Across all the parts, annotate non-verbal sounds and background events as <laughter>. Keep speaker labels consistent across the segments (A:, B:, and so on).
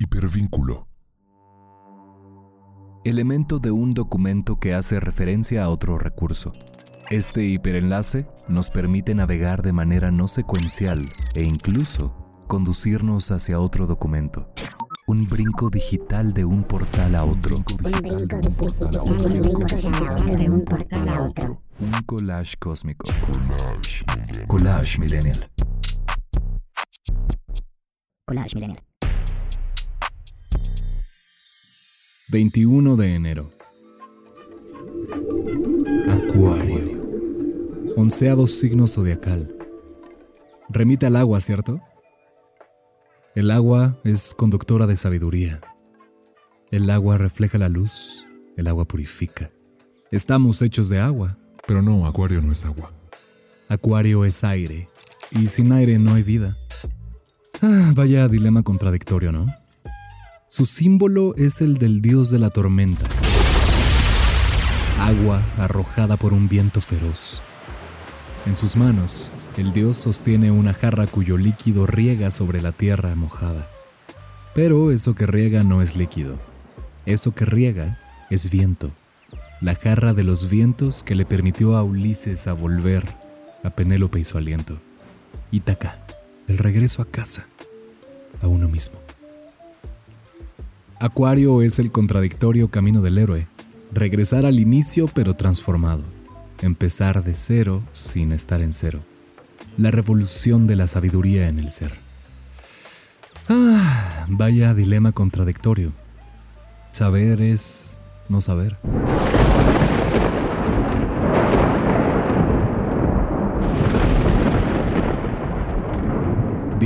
A: Hipervínculo.
B: Elemento de un documento que hace referencia a otro recurso. Este hiperenlace nos permite navegar de manera no secuencial e incluso conducirnos hacia otro documento. Un brinco digital de un portal a otro.
C: Un brinco digital de un portal a otro.
B: Un collage cósmico.
A: Collage.
B: Collage millennial.
C: Collage millennial.
B: 21 de enero. Acuario. Onceavo signo zodiacal. Remite al agua, ¿cierto? El agua es conductora de sabiduría. El agua refleja la luz, el agua purifica. Estamos hechos de agua.
A: Pero no, Acuario no es agua.
B: Acuario es aire, y sin aire no hay vida. Ah, vaya dilema contradictorio, ¿no? Su símbolo es el del dios de la tormenta. Agua arrojada por un viento feroz. En sus manos, el dios sostiene una jarra cuyo líquido riega sobre la tierra mojada. Pero eso que riega no es líquido. Eso que riega es viento. La jarra de los vientos que le permitió a Ulises a volver, a Penélope y su aliento. Ítaca, el regreso a casa, a uno mismo. Acuario es el contradictorio camino del héroe. Regresar al inicio pero transformado. Empezar de cero sin estar en cero. La revolución de la sabiduría en el ser. Ah, vaya dilema contradictorio. Saber es no saber.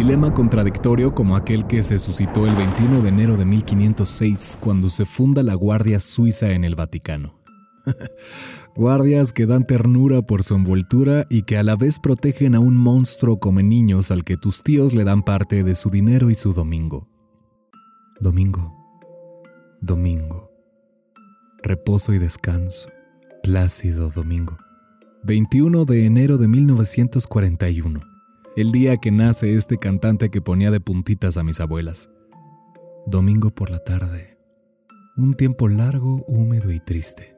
B: Dilema contradictorio como aquel que se suscitó el 21 de enero de 1506 cuando se funda la Guardia Suiza en el Vaticano. <laughs> Guardias que dan ternura por su envoltura y que a la vez protegen a un monstruo como niños al que tus tíos le dan parte de su dinero y su domingo. Domingo. Domingo. Reposo y descanso. Plácido domingo. 21 de enero de 1941 el día que nace este cantante que ponía de puntitas a mis abuelas. Domingo por la tarde. Un tiempo largo, húmedo y triste.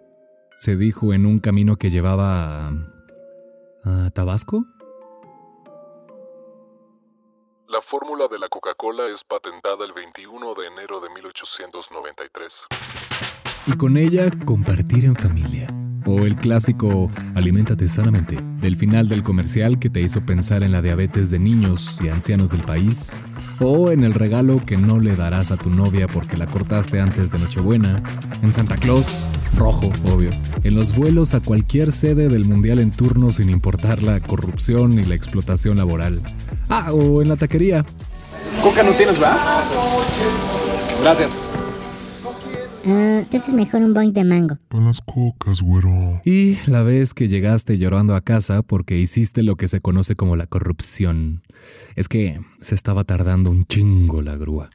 B: Se dijo en un camino que llevaba a... a Tabasco.
A: La fórmula de la Coca-Cola es patentada el 21 de enero de 1893.
B: Y con ella compartir en familia. O el clásico Aliméntate sanamente, del final del comercial que te hizo pensar en la diabetes de niños y ancianos del país. O en el regalo que no le darás a tu novia porque la cortaste antes de Nochebuena. En Santa Claus, rojo, obvio. En los vuelos a cualquier sede del mundial en turno sin importar la corrupción y la explotación laboral. Ah, o en la taquería.
D: Coca no tienes, ¿va? Gracias.
C: Ah, entonces mejor un boing de mango.
A: Con las cocas, güero.
B: Y la vez que llegaste llorando a casa porque hiciste lo que se conoce como la corrupción. Es que se estaba tardando un chingo la grúa.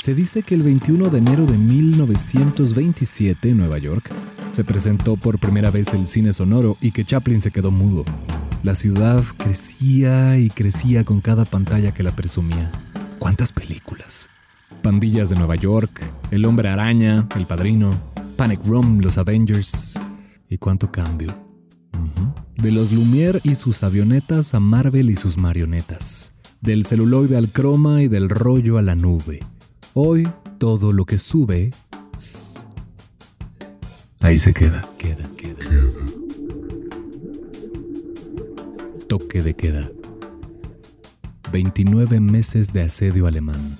B: Se dice que el 21 de enero de 1927 en Nueva York se presentó por primera vez el cine sonoro y que Chaplin se quedó mudo. La ciudad crecía y crecía con cada pantalla que la presumía. ¿Cuántas películas? Pandillas de Nueva York, El Hombre Araña, El Padrino, Panic Room, Los Avengers. ¿Y cuánto cambio? De los Lumière y sus avionetas a Marvel y sus marionetas. Del celuloide al croma y del rollo a la nube. Hoy todo lo que sube... Ahí se queda. Queda, queda. Toque de queda. 29 meses de asedio alemán.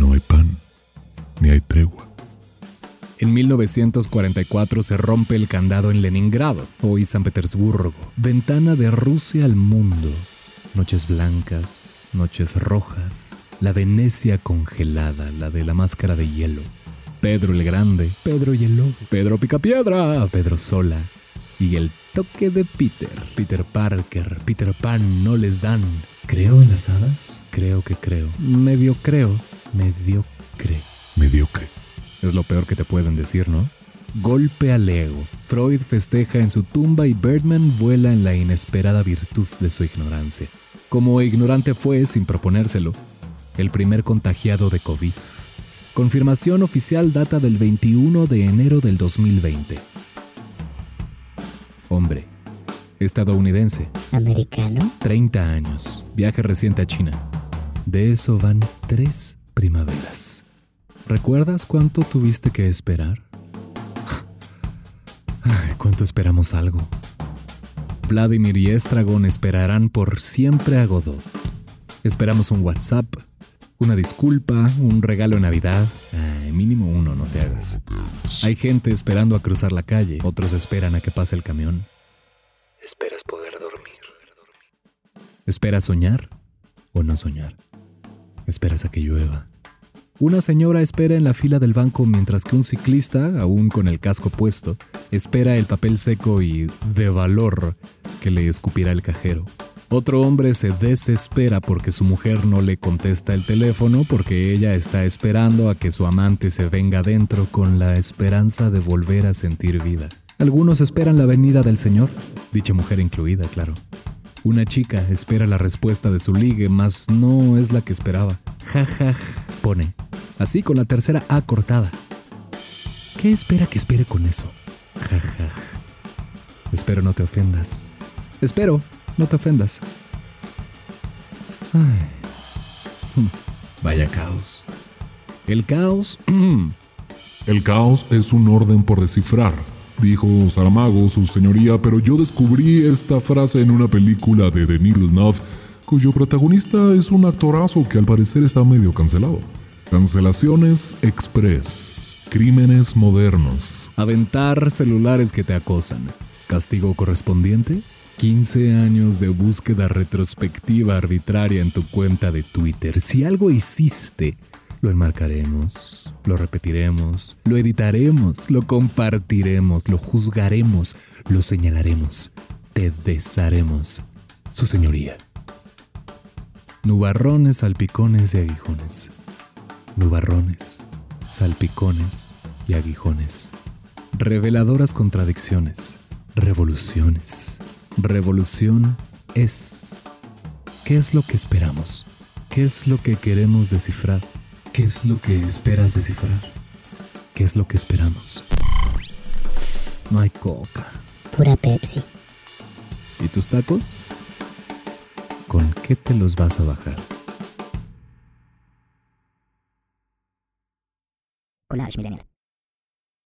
A: No hay pan, ni hay tregua.
B: En 1944 se rompe el candado en Leningrado, hoy San Petersburgo, ventana de Rusia al mundo. Noches blancas, noches rojas, la Venecia congelada, la de la máscara de hielo. Pedro el Grande, Pedro y el Lobo, Pedro Picapiedra, Pedro Sola. Y el toque de Peter, Peter Parker, Peter Pan no les dan. ¿Creo en las hadas? Creo que creo. Medio creo, medio creo.
A: Mediocre.
B: Es lo peor que te pueden decir, ¿no? Golpe al ego, Freud festeja en su tumba y Birdman vuela en la inesperada virtud de su ignorancia. Como ignorante fue, sin proponérselo, el primer contagiado de COVID. Confirmación oficial data del 21 de enero del 2020. Hombre, estadounidense,
C: Americano.
B: 30 años, viaje reciente a China. De eso van tres primaveras. ¿Recuerdas cuánto tuviste que esperar? <laughs> Ay, ¿Cuánto esperamos algo? Vladimir y Estragon esperarán por siempre a Godot. Esperamos un WhatsApp, una disculpa, un regalo de Navidad. Mínimo uno, no te hagas. Hay gente esperando a cruzar la calle, otros esperan a que pase el camión. Esperas poder dormir. ¿Esperas soñar o no soñar? Esperas a que llueva. Una señora espera en la fila del banco mientras que un ciclista, aún con el casco puesto, espera el papel seco y de valor que le escupirá el cajero. Otro hombre se desespera porque su mujer no le contesta el teléfono porque ella está esperando a que su amante se venga adentro con la esperanza de volver a sentir vida. Algunos esperan la venida del Señor, dicha mujer incluida, claro. Una chica espera la respuesta de su ligue, mas no es la que esperaba. Ja, ja, pone. Así con la tercera A cortada. ¿Qué espera que espere con eso? Ja, ja. Espero no te ofendas. Espero no te ofendas. Ay. Hmm. Vaya caos. El caos <clears throat>
A: El caos es un orden por descifrar, dijo Saramago, su señoría, pero yo descubrí esta frase en una película de Denis Villeneuve, cuyo protagonista es un actorazo que al parecer está medio cancelado. Cancelaciones Express. Crímenes modernos.
B: Aventar celulares que te acosan. ¿Castigo correspondiente? 15 años de búsqueda retrospectiva arbitraria en tu cuenta de Twitter. Si algo hiciste, lo enmarcaremos, lo repetiremos, lo editaremos, lo compartiremos, lo juzgaremos, lo señalaremos, te desharemos. Su señoría. Nubarrones, salpicones y aguijones. Nubarrones, salpicones y aguijones. Reveladoras contradicciones, revoluciones. Revolución es. ¿Qué es lo que esperamos? ¿Qué es lo que queremos descifrar? ¿Qué es lo que esperas descifrar? ¿Qué es lo que esperamos? No hay coca.
C: Pura Pepsi.
B: ¿Y tus tacos? ¿Con qué te los vas a bajar?
C: Collage millennial.